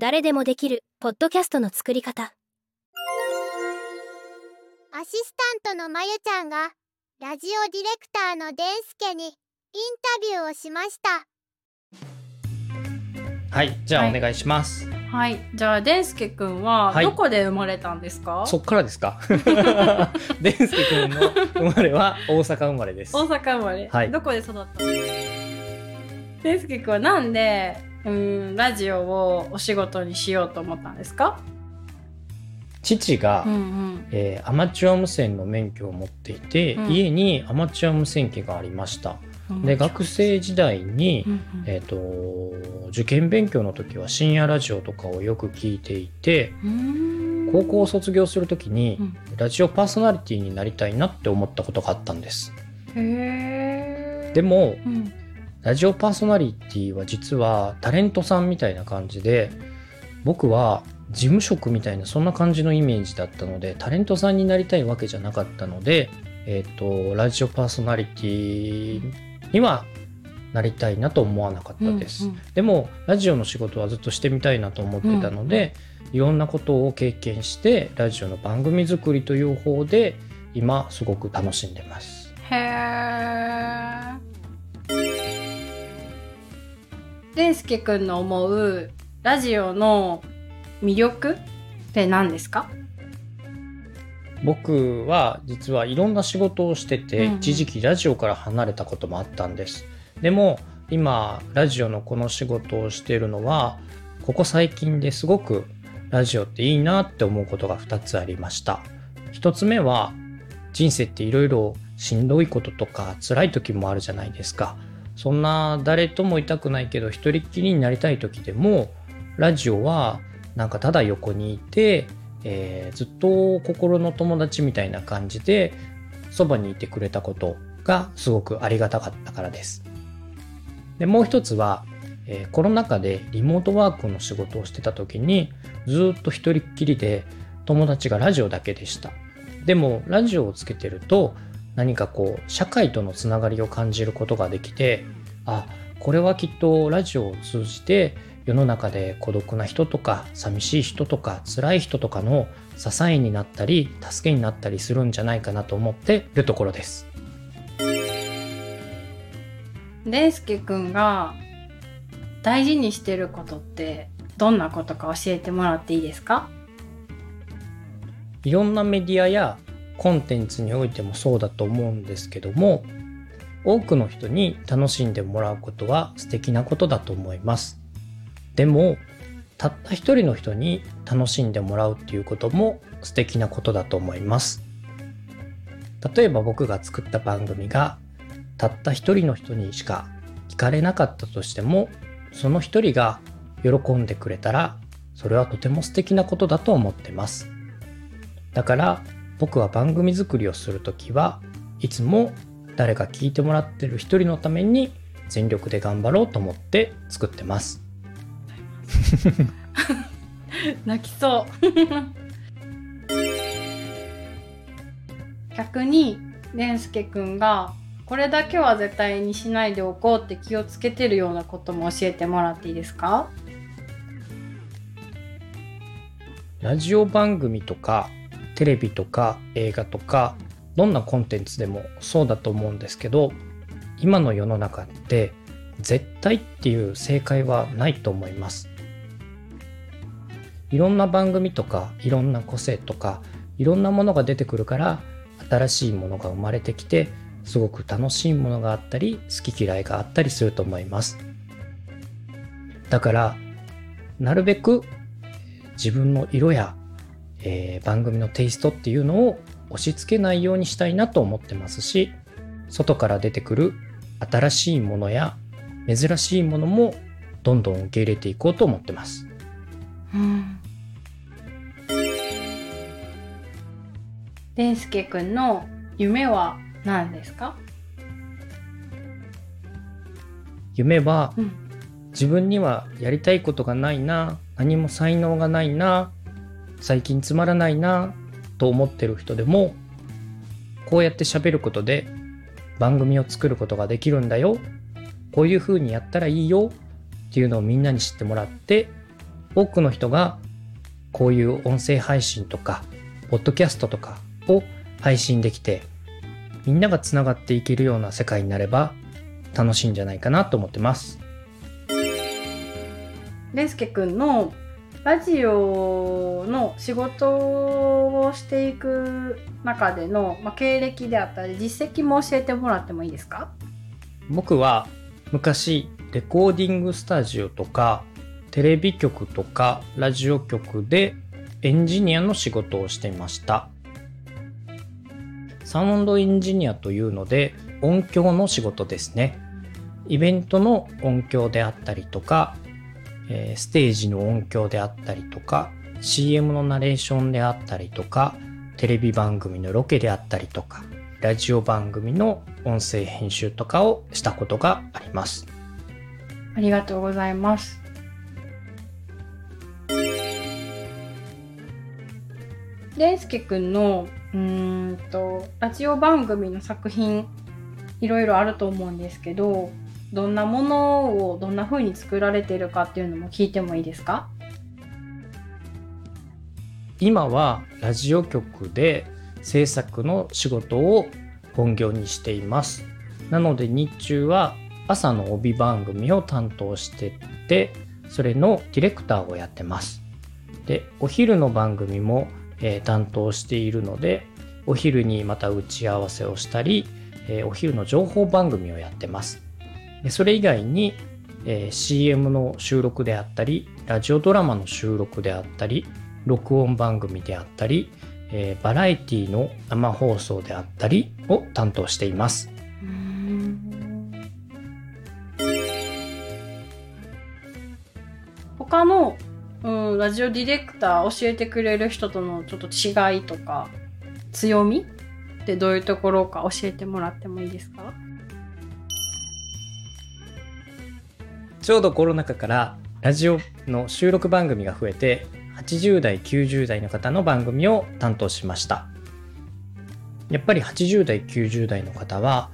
誰でもできるポッドキャストの作り方アシスタントのまゆちゃんがラジオディレクターのデンスケにインタビューをしましたはい、じゃあはいお願いします。はい。じゃあ、デンスケくんは、はいどこで生まれたんですか、そっからですか？デンスケ君の生まれは大阪生まれです。大阪生まれ。はいどこで育ったの？デンスケくんはなんで、うん、ラジオをお仕事にしようと思ったんですか？父が、うんうん。えーアマチュア無線の免許を持っていて、うん。家にアマチュア無線機がありました。で、学生時代に、うんうん。えっ、と、受験勉強の時は深夜ラジオとかをよく聞いていて、高校を卒業する時に、うん。ラジオパーソナリティになりたいなって思ったことがあったんです。でも、うんラジオパーソナリティは実はタレントさんみたいな感じで僕は事務職みたいなそんな感じのイメージだったのでタレントさんになりたいわけじゃなかったので、えっとラジオパーソナリティにはなりたいなと思わなかったです、うんうん。でもラジオの仕事はずっとしてみたいなと思ってたので、いろんなことを経験してラジオの番組作りという方で今すごく楽しんでます。へーデンスケくんの思うラジオの魅力って何ですか？僕は実はいろんな仕事をしてて、うんうん。一時期ラジオから離れたこともあったんです。でも今ラジオのこの仕事をしているのはここ最近ですごくラジオっていいなって思うことが2つありました。1つ目は人生っていろいろしんどいこととか辛い時もあるじゃないですかそんな誰ともいたくないけど一人っきりになりたい時でもラジオはなんかただ横にいてえーずっと心の友達みたいな感じでそばにいてくれたことがすごくありがたかったからです。でもう一つは、えーコロナ禍でリモートワークの仕事をしてた時にずっと一人っきりで友達がラジオだけでした。でもラジオをつけてると何かこう社会とのつながりを感じることができてあこれはきっとラジオを通じて世の中で孤独な人とか寂しい人とか辛い人とかの支えになったり助けになったりするんじゃないかなと思ってるところです。デンスケくんが大事にしてることってどんなことか教えてもらっていいですか？いろんなメディアやコンテンツにおいてもそうだと思うんですけども多くの人に楽しんでもらうことは素敵なことだと思います。でもたった一人の人に楽しんでもらうっていうことも素敵なことだと思います。例えば僕が作った番組がたった一人の人にしか聞かれなかったとしてもその一人が喜んでくれたらそれはとても素敵なことだと思ってます。だから僕は番組作りをするときはいつも誰か聞いてもらってる一人のために全力で頑張ろうと思って作ってます。泣きそう 逆にデンスケくんがこれだけは絶対にしないでおこうって気をつけてるようなことも教えてもらっていいですか？ラジオ番組とかテレビとか映画とかどんなコンテンツでもそうだと思うんですけど今の世の中って絶対っていう正解はないと思います。いろんな番組とかいろんな個性とかいろんなものが出てくるから新しいものが生まれてきてすごく楽しいものがあったり好き嫌いがあったりすると思います。だからなるべく自分の色や、えー番組のテイストっていうのを押し付けないようにしたいなと思ってますし外から出てくる新しいものや珍しいものもどんどん受け入れていこうと思ってます。うん。デンスケくんの夢は何ですか？夢はうん。自分にはやりたいことがないな何も才能がないな最近つまらないなと思ってる人でもこうやって喋ることで番組を作ることができるんだよこういう風にやったらいいよっていうのをみんなに知ってもらって多くの人がこういう音声配信とか、ポッドキャストとかを配信できて、みんながつながっていけるような世界になれば楽しいんじゃないかなと思ってます。レスケくんのラジオの仕事をしていく中での、まあ、経歴であったり実績も教えてもらってもいいですか？僕は昔レコーディングスタジオとかテレビ局とかラジオ局でエンジニアの仕事をしていました。サウンドエンジニアというので音響の仕事ですね。イベントの音響であったりとか、えーステージの音響であったりとか CM のナレーションであったりとかテレビ番組のロケであったりとかラジオ番組の音声編集とかをしたことがあります。ありがとうございます。レンスケくんのうーんとラジオ番組の作品いろいろあると思うんですけどどんなものをどんな風に作られているかっていうのも聞いてもいいですか？今はラジオ局で制作の仕事を本業にしています。なので日中は朝の帯番組を担当してて、それのディレクターをやってます。で、お昼の番組も、えー担当しているので、お昼にまた打ち合わせをしたり、えーお昼の情報番組をやってます。それ以外に、えー CM の収録であったり、ラジオドラマの収録であったり、録音番組であったり、えーバラエティの生放送であったりを担当しています。他の、うん、ラジオディレクター教えてくれる人とのちょっと違いとか強みってどういうところか教えてもらってもいいですか？ちょうどコロナ禍からラジオの収録番組が増えて、80代、90代の方の番組を担当しました。やっぱり80代、90代の方は、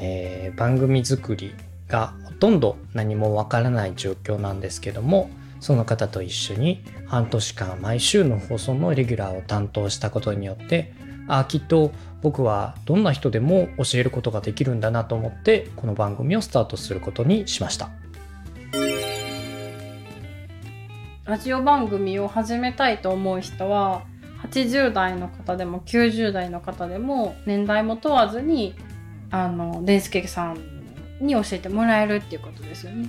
えー番組作りがほとんど何もわからない状況なんですけども、その方と一緒に半年間毎週の放送のレギュラーを担当したことによって、あーきっと僕はどんな人でも教えることができるんだなと思って、この番組をスタートすることにしました。ラジオ番組を始めたいと思う人は80代の方でも90代の方でも年代も問わずにあのデンスケさんに教えてもらえるっていうことですよね。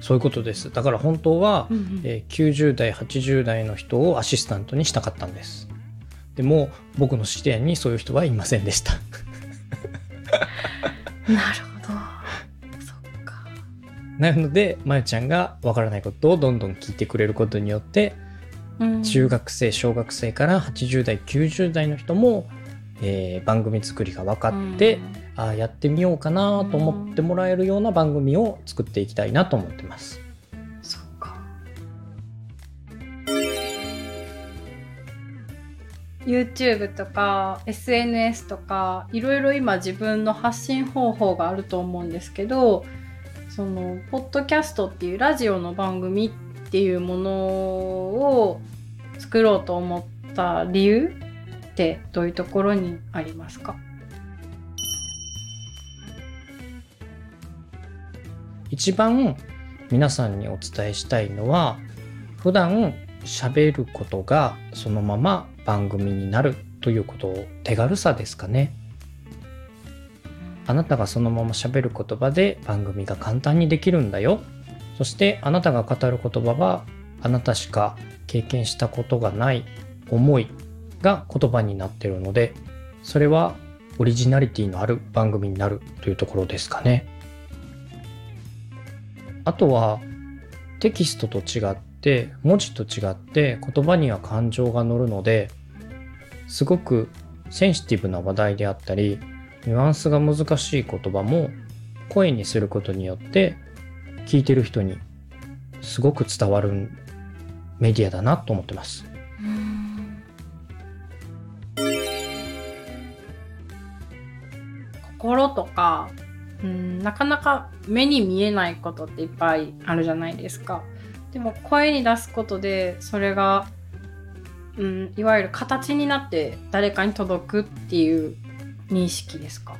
そういうことです。だから本当は、うんうんえー90代、80代の人をアシスタントにしたかったんです。でも、僕の視点にそういう人はいませんでした。なるほど。なので、まゆちゃんがわからないことをどんどん聞いてくれることによって、うん中学生、小学生から80代、90代の人も、えー番組作りが分かって、あーやってみようかなと思ってもらえるような番組を作っていきたいなと思ってます。うんそっか。YouTube とか SNS とかいろいろ今自分の発信方法があると思うんですけどそのポッドキャストっていうラジオの番組っていうものを作ろうと思った理由ってどういうところにありますか？一番皆さんにお伝えしたいのは普段喋ることがそのまま番組になるということを手軽さですかね。あなたがそのまま喋る言葉で番組が簡単にできるんだよ。そしてあなたが語る言葉はあなたしか経験したことがない思いが言葉になってるのでそれはオリジナリティのある番組になるというところですかね。あとはテキストと違って文字と違って言葉には感情が乗るのですごくセンシティブな話題であったりニュアンスが難しい言葉も声にすることによって聞いてる人にすごく伝わるメディアだなと思ってます。心とかうんなかなか目に見えないことっていっぱいあるじゃないですか。でも声に出すことでそれが、うん、いわゆる形になって誰かに届くっていう認識ですか？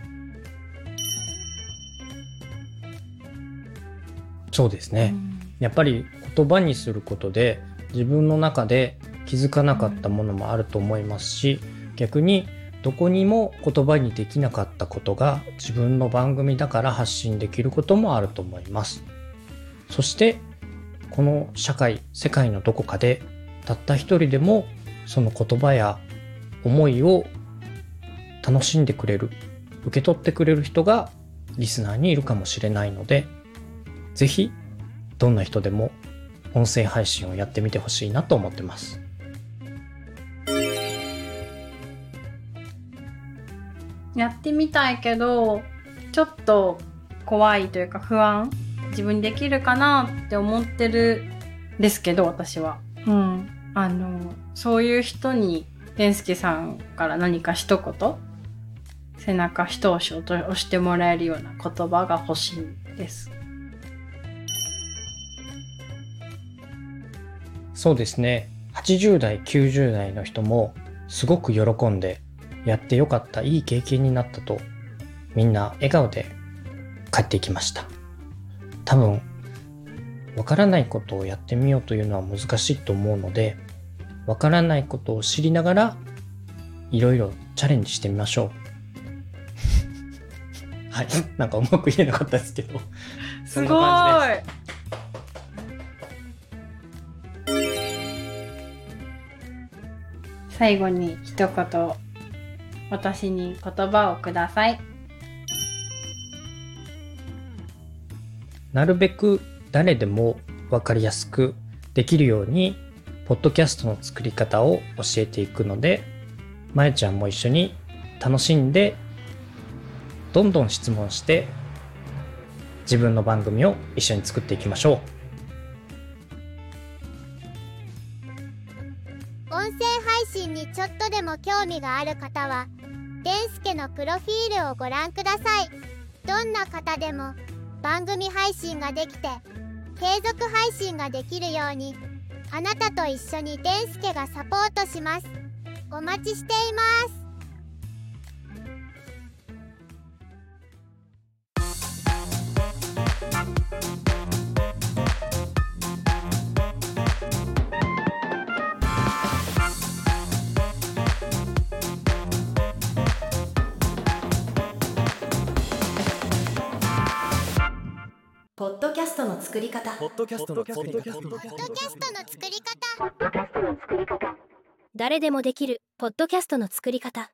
そうですね。やっぱり言葉にすることで自分の中で気づかなかったものもあると思いますし逆にどこにも言葉にできなかったことが自分の番組だから発信できることもあると思います。そしてこの社会世界のどこかでたった一人でもその言葉や思いを楽しんでくれる受け取ってくれる人がリスナーにいるかもしれないのでぜひどんな人でも音声配信をやってみてほしいなと思ってます。やってみたいけどちょっと怖いというか不安自分にできるかなって思ってるですけど私は。うん、あのそういう人に健介さんから何か一言背中一押しを押してもらえるような言葉が欲しいです。そうですね。80代、90代の人もすごく喜んでやってよかった、いい経験になったとみんな笑顔で帰っていきました。多分、わからないことをやってみようというのは難しいと思うので、わからないことを知りながらいろいろチャレンジしてみましょう。はい。なんかうまく言えなかったですけど。そんな感じです最後に一言私に言葉をください。なるべく誰でも分かりやすくできるように、ポッドキャストの作り方を教えていくので、まゆちゃんも一緒に楽しんで、どんどん質問して、自分の番組を一緒に作っていきましょう。音声配信にちょっとでも興味がある方は、デンスケのプロフィールをご覧ください。どんな方でも番組配信ができて、継続配信ができるように、あなたと一緒にデンスケがサポートします。お待ちしています。作り方ポッドキャストの作り方ポッドキャストの作り方。誰でもできるポッドキャストの作り方